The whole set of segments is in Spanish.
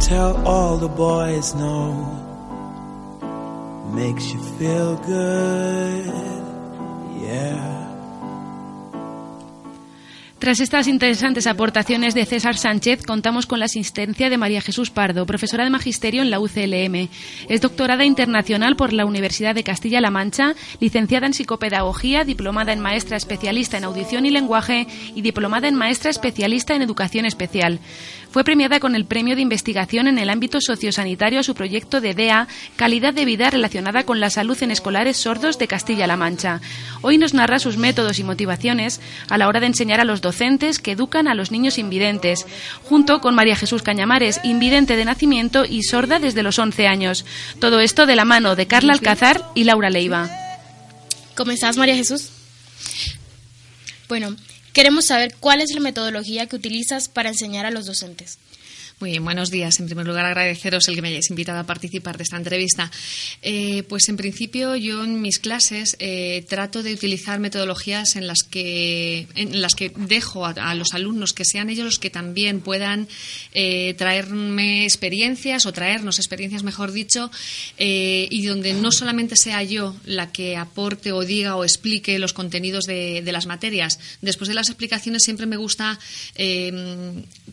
tell all the boys no. Makes you feel good, yeah. Tras estas interesantes aportaciones de César Sánchez, contamos con la asistencia de María Jesús Pardo, profesora de Magisterio en la UCLM. Es doctorada internacional por la Universidad de Castilla-La Mancha, licenciada en Psicopedagogía, diplomada en Maestra Especialista en Audición y Lenguaje y diplomada en Maestra Especialista en Educación Especial. Fue premiada con el Premio de Investigación en el ámbito sociosanitario a su proyecto de DEA, Calidad de Vida relacionada con la salud en escolares sordos de Castilla-La Mancha. Hoy nos narra sus métodos y motivaciones a la hora de enseñar a los docentes que educan a los niños invidentes, junto con María Jesús Cañamares, invidente de nacimiento y sorda desde los 11 años. Todo esto de la mano de Carla Alcázar y Laura Leiva. ¿Cómo estás, María Jesús? Bueno, Queremos saber cuál es la metodología que utilizas para enseñar a los docentes. Muy bien, buenos días. En primer lugar, agradeceros el que me hayáis invitado a participar de esta entrevista. Eh, pues en principio yo en mis clases eh, trato de utilizar metodologías en las que, en las que dejo a, los alumnos que sean ellos los que también puedan eh, traerme experiencias o traernos experiencias, mejor dicho, y donde no solamente sea yo la que aporte o diga o explique los contenidos de, de las materias. Después de las explicaciones siempre me gusta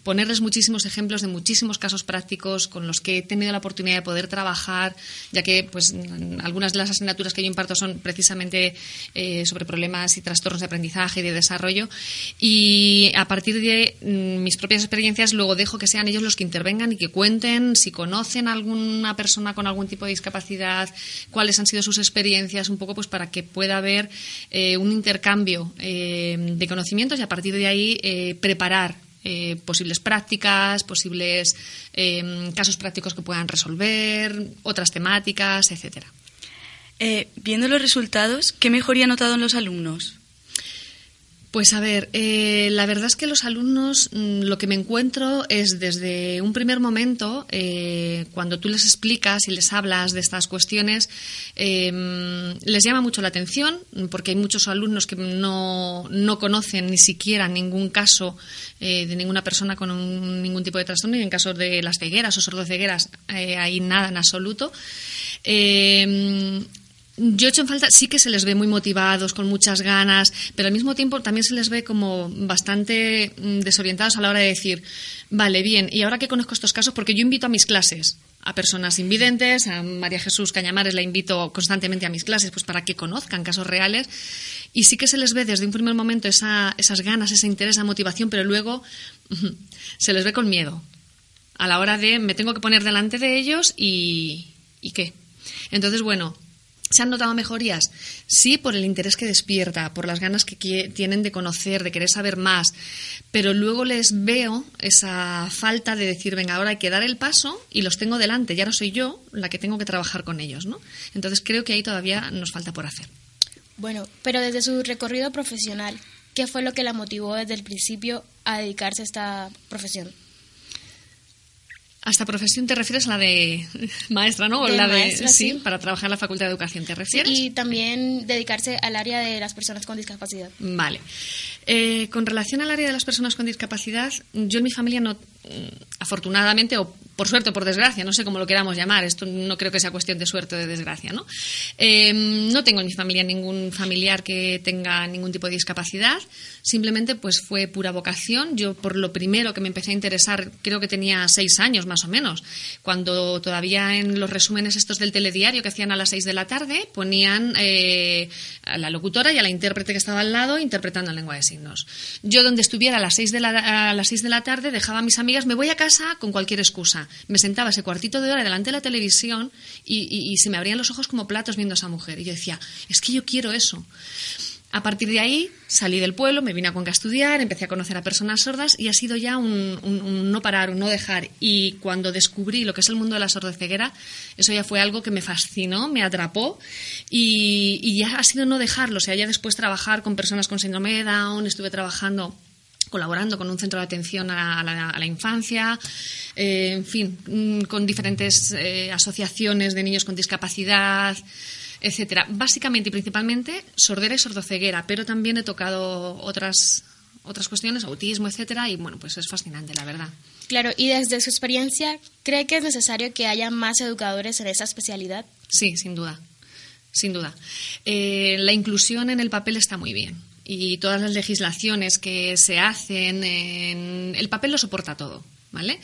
ponerles muchísimos ejemplos de muchísimos casos prácticos con los que he tenido la oportunidad de poder trabajar, ya que pues algunas de las asignaturas que yo imparto son precisamente eh, sobre problemas y trastornos de aprendizaje y de desarrollo. Y a partir de mm, mis propias experiencias, luego dejo que sean ellos los que intervengan y que cuenten si conocen a alguna persona con algún tipo de discapacidad, cuáles han sido sus experiencias, un poco pues para que pueda haber eh, un intercambio eh, de conocimientos y a partir de ahí preparar eh, posibles prácticas, posibles em, casos prácticos que puedan resolver, otras temáticas, etcétera. Eh, viendo los resultados, ¿qué mejoría ha notado en los alumnos? Pues a ver, eh, la verdad es que los alumnos mm, lo que me encuentro es desde un primer momento, eh, cuando tú les explicas y les hablas de estas cuestiones, em, les llama mucho la atención porque hay muchos alumnos que no, no conocen ni siquiera ningún caso eh, de ninguna persona con ningún tipo de trastorno y en caso de las cegueras o sordocegueras hay nada en absoluto. Yo he hecho en falta, sí que se les ve muy motivados, con muchas ganas, pero al mismo tiempo también se les ve como bastante mm, desorientados a la hora de decir, vale, bien, y ahora que conozco estos casos, porque yo invito a mis clases a personas invidentes, a María Jesús Cañamares la invito constantemente a mis clases, pues para que conozcan casos reales, y sí que se les ve desde un primer momento esa, esas ganas, ese interés, esa motivación, pero luego se les ve con miedo. A la hora de me tengo que poner delante de ellos y qué. Entonces, bueno, ¿Se han notado mejorías? Sí, por el interés que despierta, por las ganas que tienen de conocer, de querer saber más, pero luego les veo esa falta de decir, venga, ahora hay que dar el paso y los tengo delante, ya no soy yo la que tengo que trabajar con ellos, ¿no? Entonces creo que ahí todavía nos falta por hacer. Bueno, pero desde su recorrido profesional, ¿qué fue lo que la motivó desde el principio a dedicarse a esta profesión? ¿A esta profesión te refieres a la de maestra, no? la de, sí, para trabajar en la Facultad de Educación, ¿te refieres? y también dedicarse al área de las personas con discapacidad. Vale. Eh, con relación al área de las personas con discapacidad, yo en mi familia no, afortunadamente o por suerte o por desgracia, no sé cómo lo queramos llamar, esto no creo que sea cuestión de suerte o de desgracia, ¿no? Em, no tengo en mi familia ningún familiar que tenga ningún tipo de discapacidad, simplemente pues fue pura vocación. Yo por lo primero que me empecé a interesar, creo que tenía seis años más o menos, cuando todavía en los resúmenes estos del telediario que hacían a las seis de la tarde ponían eh, a la locutora y a la intérprete que estaba al lado interpretando en lengua de signos. Yo donde estuviera a las seis de la, a las seis de la tarde dejaba a mis amigas, me voy a casa con cualquier excusa me sentaba ese cuartito de hora delante de la televisión y, se me abrían los ojos como platos viendo a esa mujer. Y yo decía, es que yo quiero eso. A partir de ahí salí del pueblo, me vine a Cuenca a estudiar, empecé a conocer a personas sordas y ha sido ya un, no parar, un no dejar. Y cuando descubrí lo que es el mundo de la sordoceguera, eso ya fue algo que me fascinó, me atrapó y, ya ha sido no dejarlo. O sea, ya después trabajar con personas con síndrome de Down, estuve trabajando colaborando con un centro de atención a la, infancia, eh, en fin, mm, con diferentes eh, asociaciones de niños con discapacidad, etcétera. Básicamente y principalmente sordera y sordoceguera, pero también he tocado otras otras cuestiones, autismo, etcétera, y bueno, pues es fascinante, la verdad. Claro, y desde su experiencia, ¿cree que es necesario que haya más educadores en esa especialidad? Sí, sin duda, sin duda. Eh, la inclusión en el papel está muy bien y todas las legislaciones que se hacen, en... el papel lo soporta todo. ¿Vale?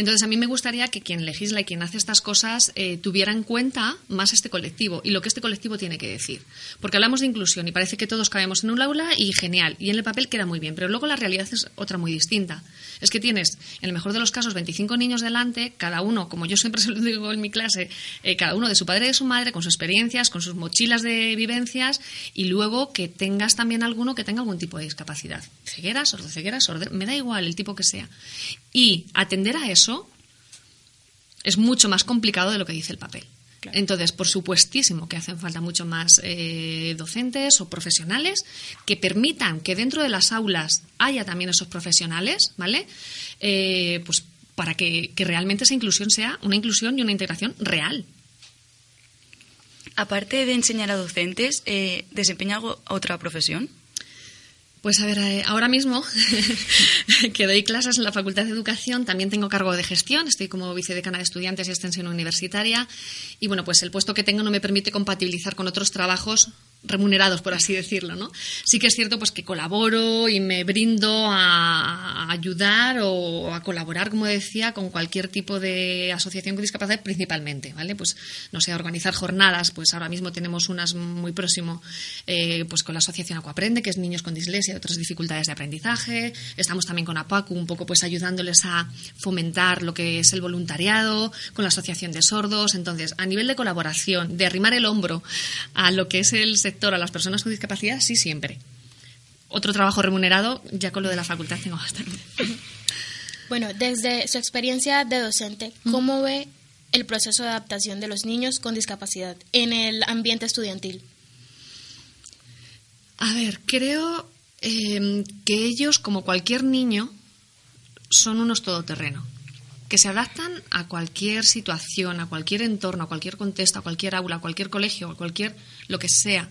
Entonces, a mí me gustaría que quien legisla y quien hace estas cosas eh, tuviera en cuenta más este colectivo y lo que este colectivo tiene que decir. Porque hablamos de inclusión y parece que todos cabemos en un aula y genial, y en el papel queda muy bien, pero luego la realidad es otra muy distinta. Es que tienes, en el mejor de los casos, 25 niños delante, cada uno, como yo siempre se lo digo en mi clase, eh, cada uno de su padre y de su madre, con sus experiencias, con sus mochilas de vivencias, y luego que tengas también alguno que tenga algún tipo de discapacidad. Ceguera, sordoceguera, sordera, me da igual el tipo que sea. Y atender a eso es mucho más complicado de lo que dice el papel. Entonces, por supuestísimo que hacen falta mucho más eh, docentes o profesionales que permitan que dentro de las aulas haya también esos profesionales, ¿vale? Eh, pues para que, realmente esa inclusión sea una inclusión y una integración real. Aparte de enseñar a docentes, eh, ¿desempeña otra profesión? Pues a ver, eh, ahora mismo que doy clases en la Facultad de Educación, también tengo cargo de gestión, estoy como vicedecana de estudiantes y extensión universitaria. Y bueno, pues el puesto que tengo no me permite compatibilizar con otros trabajos remunerados, por así decirlo, ¿no? Sí que es cierto pues que colaboro y me brindo a, ayudar o a colaborar, como decía, con cualquier tipo de asociación con discapacidad principalmente, ¿vale? Pues, no sé, organizar jornadas, pues ahora mismo tenemos unas muy próximo eh, pues con la asociación Acuaprende, que es niños con dislexia y otras dificultades de aprendizaje, estamos también con APACU, un poco pues ayudándoles a fomentar lo que es el voluntariado, con la asociación de sordos, entonces, a nivel de colaboración, de arrimar el hombro a lo que es el a las personas con discapacidad, sí, siempre. Otro trabajo remunerado, ya con lo de la facultad tengo bastante. Bueno, desde su experiencia de docente, ¿cómo ve el proceso de adaptación de los niños con discapacidad en el ambiente estudiantil? A ver, creo em, que ellos, como cualquier niño, son unos todoterreno, que se adaptan a cualquier situación, a cualquier entorno, a cualquier contexto, a cualquier aula, a cualquier colegio, a cualquier lo que sea.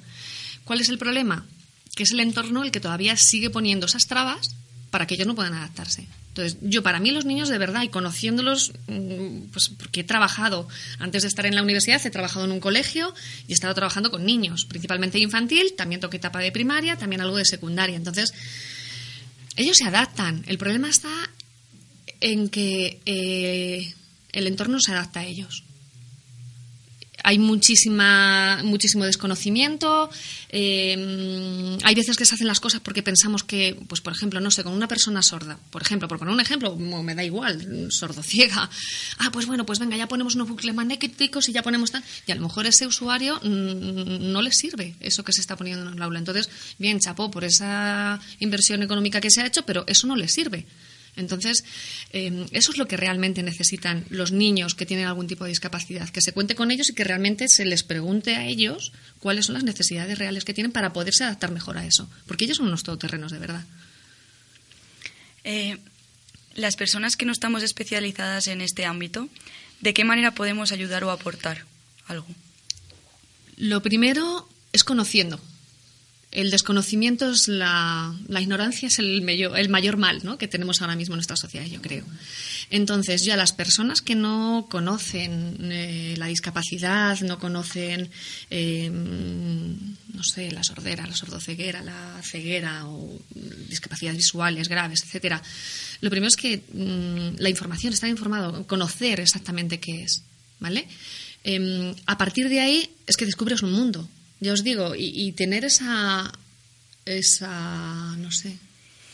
¿Cuál es el problema? Que es el entorno el que todavía sigue poniendo esas trabas para que ellos no puedan adaptarse. Entonces, yo para mí los niños de verdad y conociéndolos, mm, pues porque he trabajado, antes de estar en la universidad, he trabajado en un colegio y he estado trabajando con niños, principalmente infantil, también toqué etapa de primaria, también algo de secundaria. Entonces, ellos se adaptan. El problema está en que eh, el entorno se adapta a ellos hay muchísima, muchísimo desconocimiento. Eh, hay veces que se hacen las cosas porque pensamos que, pues por ejemplo, no sé, con una persona sorda, por ejemplo, por poner un ejemplo, me da igual, sordo ciega. Ah, pues bueno, pues venga, ya ponemos unos bucles magnéticos y ya ponemos tal. Y a lo mejor ese usuario mm, no le sirve eso que se está poniendo en el aula. Entonces, bien, chapó por esa inversión económica que se ha hecho, pero eso no le sirve. Entonces, em, eso es lo que realmente necesitan los niños que tienen algún tipo de discapacidad, que se cuente con ellos y que realmente se les pregunte a ellos cuáles son las necesidades reales que tienen para poderse adaptar mejor a eso, porque ellos son unos todoterrenos de verdad. Eh, las personas que no estamos especializadas en este ámbito, ¿de qué manera podemos ayudar o aportar algo? Lo primero es conociendo el desconocimiento es la, la ignorancia es el mayor, el mayor mal ¿no? que tenemos ahora mismo en nuestra sociedad, yo creo. Entonces, ya las personas que no conocen eh, la discapacidad, no conocen, eh, no sé, la sordera, la sordoceguera, la ceguera o discapacidades visuales graves, etcétera, lo primero es que mm, la información, estar informado, conocer exactamente qué es, ¿vale? Em, a partir de ahí es que descubres un mundo ya os digo, y, tener esa, esa, no sé,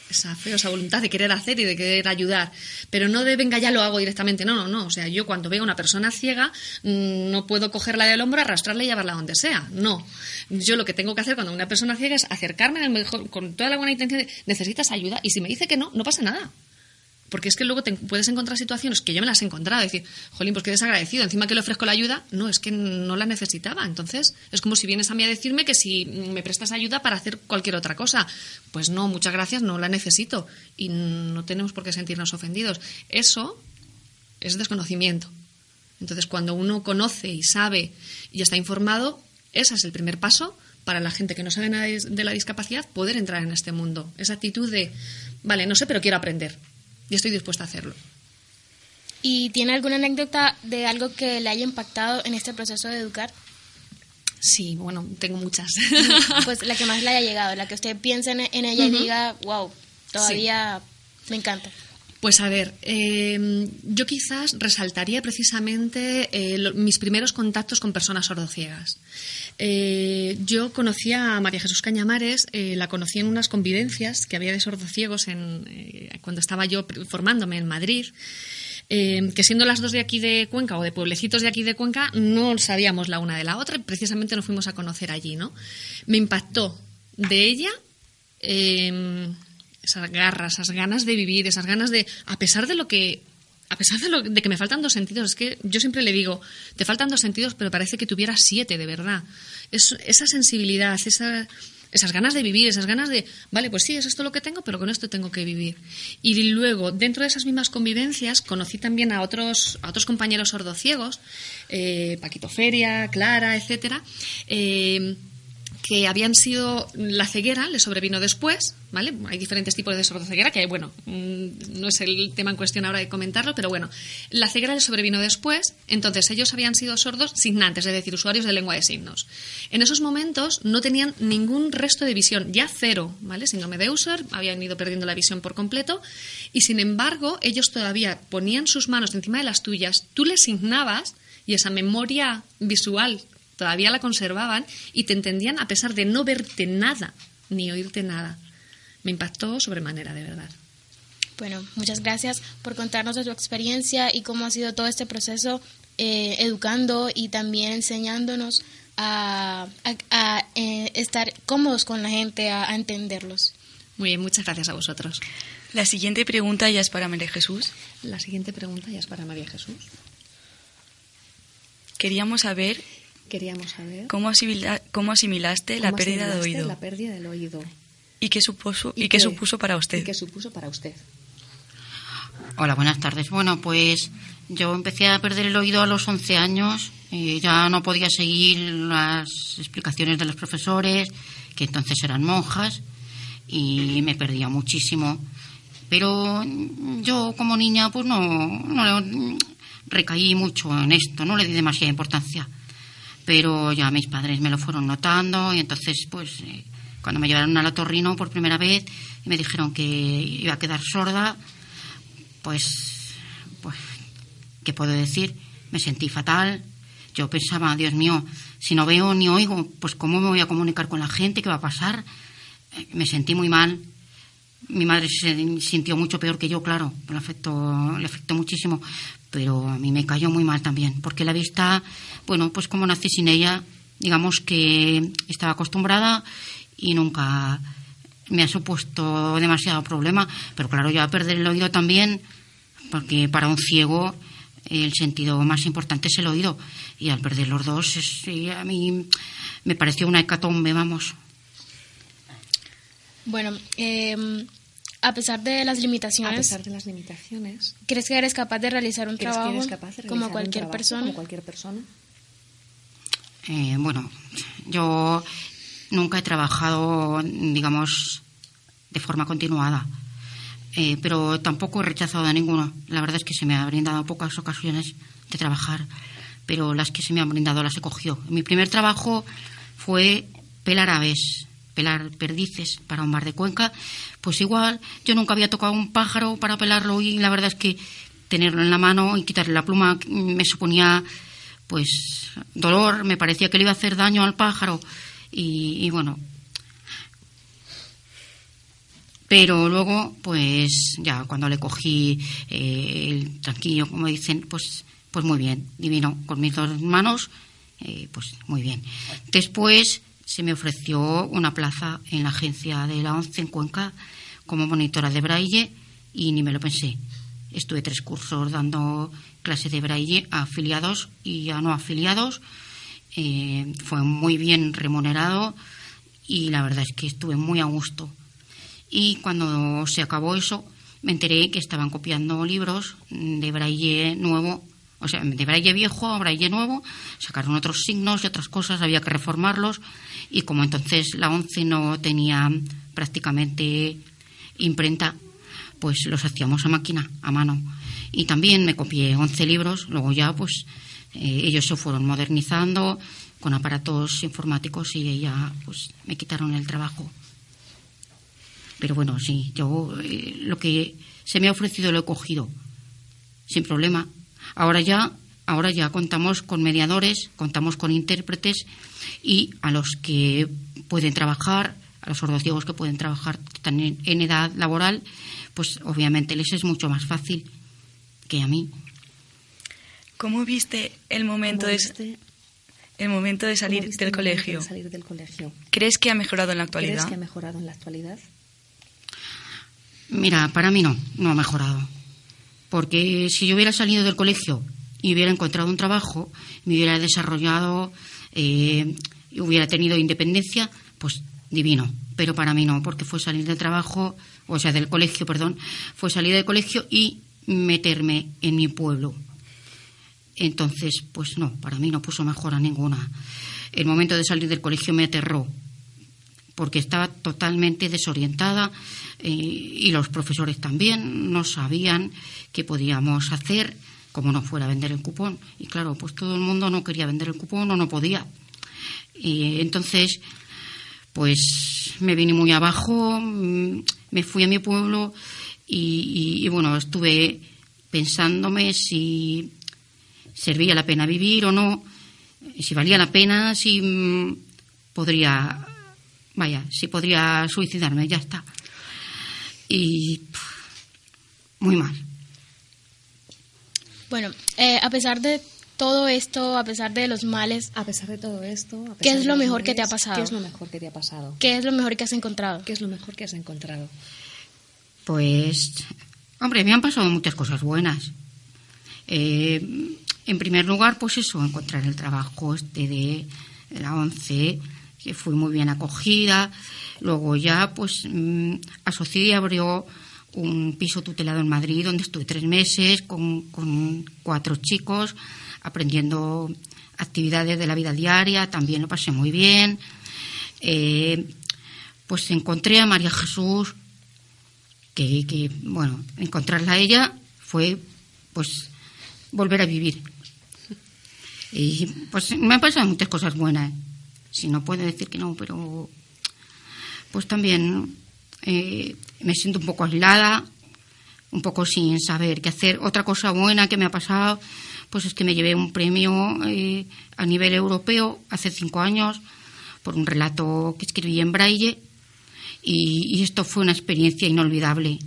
esa fe, esa voluntad de querer hacer y de querer ayudar. Pero no de, venga, ya lo hago directamente. No, no, no. O sea, yo cuando veo a una persona ciega, mm, no puedo cogerla del hombro, arrastrarla y llevarla donde sea. No. Yo lo que tengo que hacer cuando una persona ciega es acercarme mejor, con toda la buena intención de, necesitas ayuda. Y si me dice que no, no pasa nada. Porque es que luego te puedes encontrar situaciones que yo me las he encontrado. Decir, jolín, pues qué desagradecido. Encima que le ofrezco la ayuda, no, es que no la necesitaba. Entonces, es como si vienes a mí a decirme que si me prestas ayuda para hacer cualquier otra cosa. Pues no, muchas gracias, no la necesito. Y no tenemos por qué sentirnos ofendidos. Eso es desconocimiento. Entonces, cuando uno conoce y sabe y está informado, ese es el primer paso para la gente que no sabe nada de la discapacidad poder entrar en este mundo. Esa actitud de, vale, no sé, pero quiero aprender y estoy dispuesta a hacerlo. ¿Y tiene alguna anécdota de algo que le haya impactado en este proceso de educar? Sí, bueno, tengo muchas. Pues la que más le haya llegado, la que usted piense en, ella y diga, wow, todavía me encanta. Pues a ver, eh, yo quizás resaltaría precisamente eh, mis primeros contactos con personas sordociegas. Eh, yo conocía a María Jesús Cañamares, la conocí en unas convivencias que había de sordociegos cuando estaba yo formándome en Madrid. que siendo las dos de aquí de Cuenca o de pueblecitos de aquí de Cuenca, no sabíamos la una de la otra precisamente nos fuimos a conocer allí, ¿no? Me impactó de ella esas garras, esas ganas de vivir, esas ganas de, a pesar de lo que, a pesar de, lo, que me faltan dos sentidos, es que yo siempre le digo, te faltan dos sentidos, pero parece que tuviera siete, de verdad. Es, esa sensibilidad, esa, esas ganas de vivir, esas ganas de, vale, pues sí, es esto lo que tengo, pero con esto tengo que vivir. Y luego, dentro de esas mismas convivencias, conocí también a otros, a otros compañeros sordociegos, eh, Paquito Feria, Clara, etcétera, eh, que habían sido la ceguera, le sobrevino después, ¿vale? Hay diferentes tipos de sordoceguera que, bueno, mm, no es el tema en cuestión ahora de comentarlo, pero bueno, la ceguera le sobrevino después, entonces ellos habían sido sordos signantes, es decir, usuarios de lengua de signos. En esos momentos no tenían ningún resto de visión, ya cero, ¿vale? Síndrome de User, habían ido perdiendo la visión por completo, y sin embargo, ellos todavía ponían sus manos encima de las tuyas, tú les signabas y esa memoria visual todavía la conservaban y te entendían a pesar de no verte nada ni oírte nada. Me impactó sobremanera, de verdad. Bueno, muchas gracias por contarnos de tu experiencia y cómo ha sido todo este proceso eh, educando y también enseñándonos a, eh, estar cómodos con la gente, a, a entenderlos. Muy bien, muchas gracias a vosotros. La siguiente pregunta ya es para María Jesús. La siguiente pregunta ya es para María Jesús. Queríamos saber Queríamos saber cómo, cómo asimilaste la pérdida de oído. La pérdida del oído. ¿Y qué supuso, y, qué, supuso para usted? ¿Y qué supuso para usted? Hola, buenas tardes. Bueno, pues yo empecé a perder el oído a los 11 años. y ya no podía seguir las explicaciones de los profesores, que entonces eran monjas, y me perdía muchísimo. Pero yo como niña pues no, no recaí mucho en esto, no le di demasiada importancia pero ya mis padres me lo fueron notando y entonces pues eh, cuando me llevaron al otorrino por primera vez y me dijeron que iba a quedar sorda pues pues qué puedo decir me sentí fatal. Yo pensaba Dios mío si no veo ni oigo pues cómo me voy a comunicar con la gente qué va a pasar eh, me sentí muy mal mi madre se sintió mucho peor que yo, claro, le afectó, le afectó muchísimo, pero a mí me cayó muy mal también, porque la vista, bueno, pues como nací sin ella, digamos que estaba acostumbrada y nunca me ha supuesto demasiado problema, pero claro, yo a perder el oído también, porque para un ciego el sentido más importante es el oído, y al perder los dos, a mí me pareció una hecatombe, vamos. Bueno, eh, a pesar de las limitaciones. A pesar de las limitaciones. ¿Crees que eres capaz de realizar un trabajo como cualquier persona? Como cualquier persona. Eh, bueno, yo nunca he trabajado, digamos, de forma continuada, eh, pero tampoco he rechazado a ninguno. La verdad es que se me han brindado pocas ocasiones de trabajar, pero las que se me han brindado las he cogido. Mi primer trabajo fue pelar aves pelar perdices para un mar de Cuenca, pues igual yo nunca había tocado un pájaro para pelarlo y la verdad es que tenerlo en la mano y quitarle la pluma me suponía pues dolor, me parecía que le iba a hacer daño al pájaro y, bueno. Pero luego, pues ya cuando le cogí eh, el tranquillo, como dicen, pues, pues muy bien, divino, con mis dos manos, eh, pues muy bien. Después se me ofreció una plaza en la agencia de la ONCE en Cuenca como monitora de braille y ni me lo pensé. Estuve tres cursos dando clases de braille a afiliados y a no afiliados. Eh, fue muy bien remunerado y la verdad es que estuve muy a gusto. Y cuando se acabó eso, me enteré que estaban copiando libros de braille nuevo O sea, de braille viejo a braille nuevo, sacaron otros signos y otras cosas, había que reformarlos. Y como entonces la ONCE no tenía prácticamente imprenta, pues los hacíamos a máquina, a mano. Y también me copié 11 libros, luego ya pues eh, ellos se fueron modernizando con aparatos informáticos y ya pues me quitaron el trabajo. Pero bueno, sí, yo eh, lo que se me ha ofrecido lo he cogido sin problema. Ahora ya, ahora ya contamos con mediadores, contamos con intérpretes y a los que pueden trabajar, a los sordos que pueden trabajar también en edad laboral, pues obviamente les es mucho más fácil que a mí. ¿Cómo viste el momento de el momento de salir del colegio? salir del colegio? ¿Crees que ha mejorado en la actualidad? ¿Crees que ha mejorado en la actualidad? Mira, para mí no, no ha mejorado. Porque si yo hubiera salido del colegio y hubiera encontrado un trabajo, me hubiera desarrollado eh, hubiera tenido independencia, pues divino. Pero para mí no, porque fue salir del trabajo, o sea, del colegio, perdón, fue salir del colegio y meterme en mi pueblo. Entonces, pues no, para mí no puso mejora ninguna. El momento de salir del colegio me aterró, porque estaba totalmente desorientada eh, y los profesores también no sabían qué podíamos hacer como no fuera vender el cupón. Y claro, pues todo el mundo no quería vender el cupón o no podía. Entonces, pues me vine muy abajo, mm, me fui a mi pueblo y, bueno, estuve pensándome si servía la pena vivir o no, si valía la pena, si mm, podría, vaya, si podría suicidarme, ya está. Y muy mal. Bueno, eh, a pesar de todo esto, a pesar de los males, A pesar de todo esto, a pesar ¿Qué es lo mejor que te ha pasado? ¿Qué es lo mejor que te ha pasado? ¿qué es lo mejor que has encontrado? ¿Qué es lo mejor que has encontrado? Pues, hombre, me han pasado muchas cosas buenas. Eh, en primer lugar, pues eso, encontrar el trabajo este de la ONCE, que fui muy bien acogida. Luego ya, pues, mm, Asocié abrió un piso tutelado en Madrid, donde estuve tres meses con, con cuatro chicos, aprendiendo actividades de la vida diaria, también lo pasé muy bien. Eh, pues encontré a María Jesús, que, que, bueno, encontrarla a ella fue pues volver a vivir. Y pues me han pasado muchas cosas buenas. Si no puedo decir que no, pero pues también eh, me siento un poco aislada, un poco sin saber qué hacer. Otra cosa buena que me ha pasado, pues es que me llevé un premio eh, a nivel europeo hace cinco años por un relato que escribí en braille y, y esto fue una experiencia inolvidable.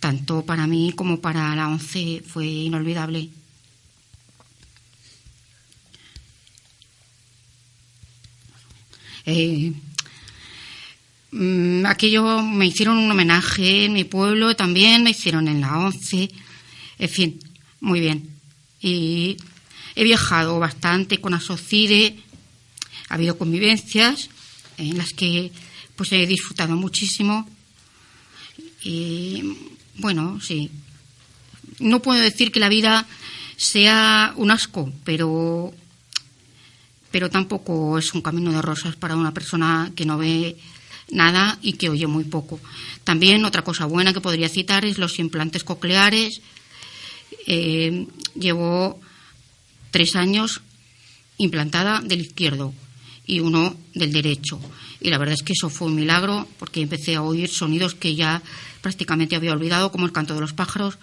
Tanto para mí como para la ONCE fue inolvidable. Eh, mm, aquello me hicieron un homenaje en mi pueblo, también me hicieron en la ONCE, en fin, muy bien. Y he viajado bastante con Asocide, ha habido convivencias en las que pues he disfrutado muchísimo. Y bueno, sí. No puedo decir que la vida sea un asco, pero pero tampoco es un camino de rosas para una persona que no ve nada y que oye muy poco. También otra cosa buena que podría citar es los implantes cocleares. Eh, llevo tres años implantada del izquierdo y uno del derecho. Y la verdad es que eso fue un milagro porque empecé a oír sonidos que ya prácticamente había olvidado, como el canto de los pájaros,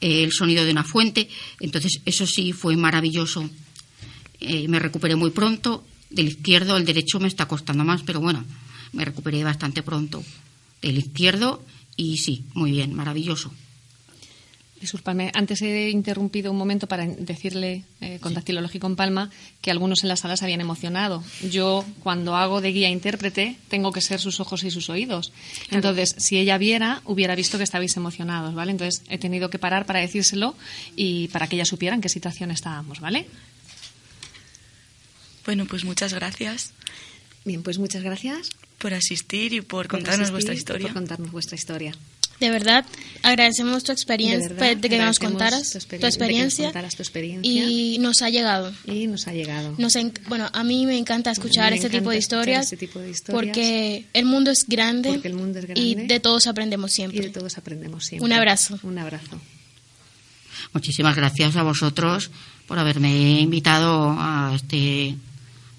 eh, el sonido de una fuente. Entonces, eso sí fue maravilloso. Eh, me recuperé muy pronto. Del izquierdo, el derecho me está costando más, pero bueno, me recuperé bastante pronto. Del izquierdo y sí, muy bien, maravilloso. Disculpadme, antes he interrumpido un momento para decirle eh, con Dactilológico en Palma que algunos en la sala se habían emocionado. Yo, cuando hago de guía intérprete, tengo que ser sus ojos y sus oídos. Entonces, si ella viera, hubiera visto que estabais emocionados, ¿vale? Entonces, he tenido que parar para decírselo y para que ella supiera en qué situación estábamos, ¿vale? Bueno, pues muchas gracias Bien, pues muchas gracias por asistir y por por contarnos asistir vuestra y historia. por contarnos vuestra historia. De verdad, agradecemos tu experiencia, De verdad, de que nos contaras tu tu, experien- de que nos experiencia, contaras tu experiencia. y nos ha llegado. Y nos ha llegado. Nos en- bueno, a mí me encanta escuchar Me este encanta tipo de escuchar historias, este tipo de historias. porque el mundo es grande, Porque el mundo es y grande. de todos aprendemos y siempre. de todos aprendemos siempre. Un abrazo. Un abrazo. Muchísimas gracias a vosotros por haberme invitado a este,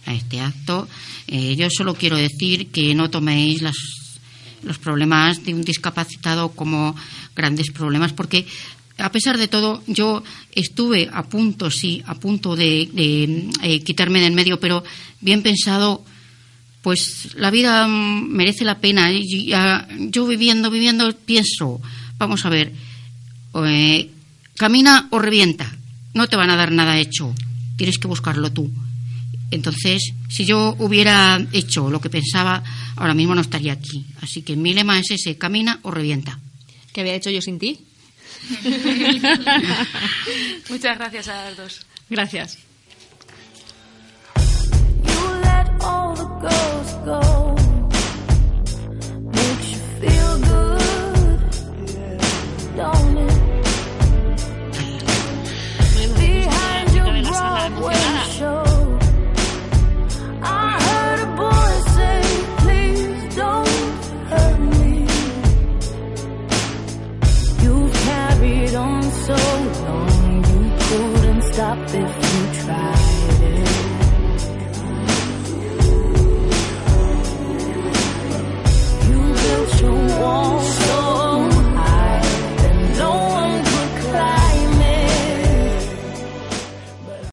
a este acto. Eh, yo solo quiero decir que no toméis las, los problemas de un discapacitado como grandes problemas, porque a pesar de todo, yo estuve a punto, sí, a punto de, de, eh, quitarme del medio, pero bien pensado, pues la vida merece la pena. Yo viviendo, viviendo, pienso, vamos a ver, eh, camina o revienta. No te van a dar nada hecho. Tienes que buscarlo tú. Entonces, si yo hubiera hecho lo que pensaba, ahora mismo no estaría aquí. Así que mi lema es ese, camina o revienta. ¿Qué había hecho yo sin ti? Muchas gracias a las dos. Gracias. You let all the ghosts go.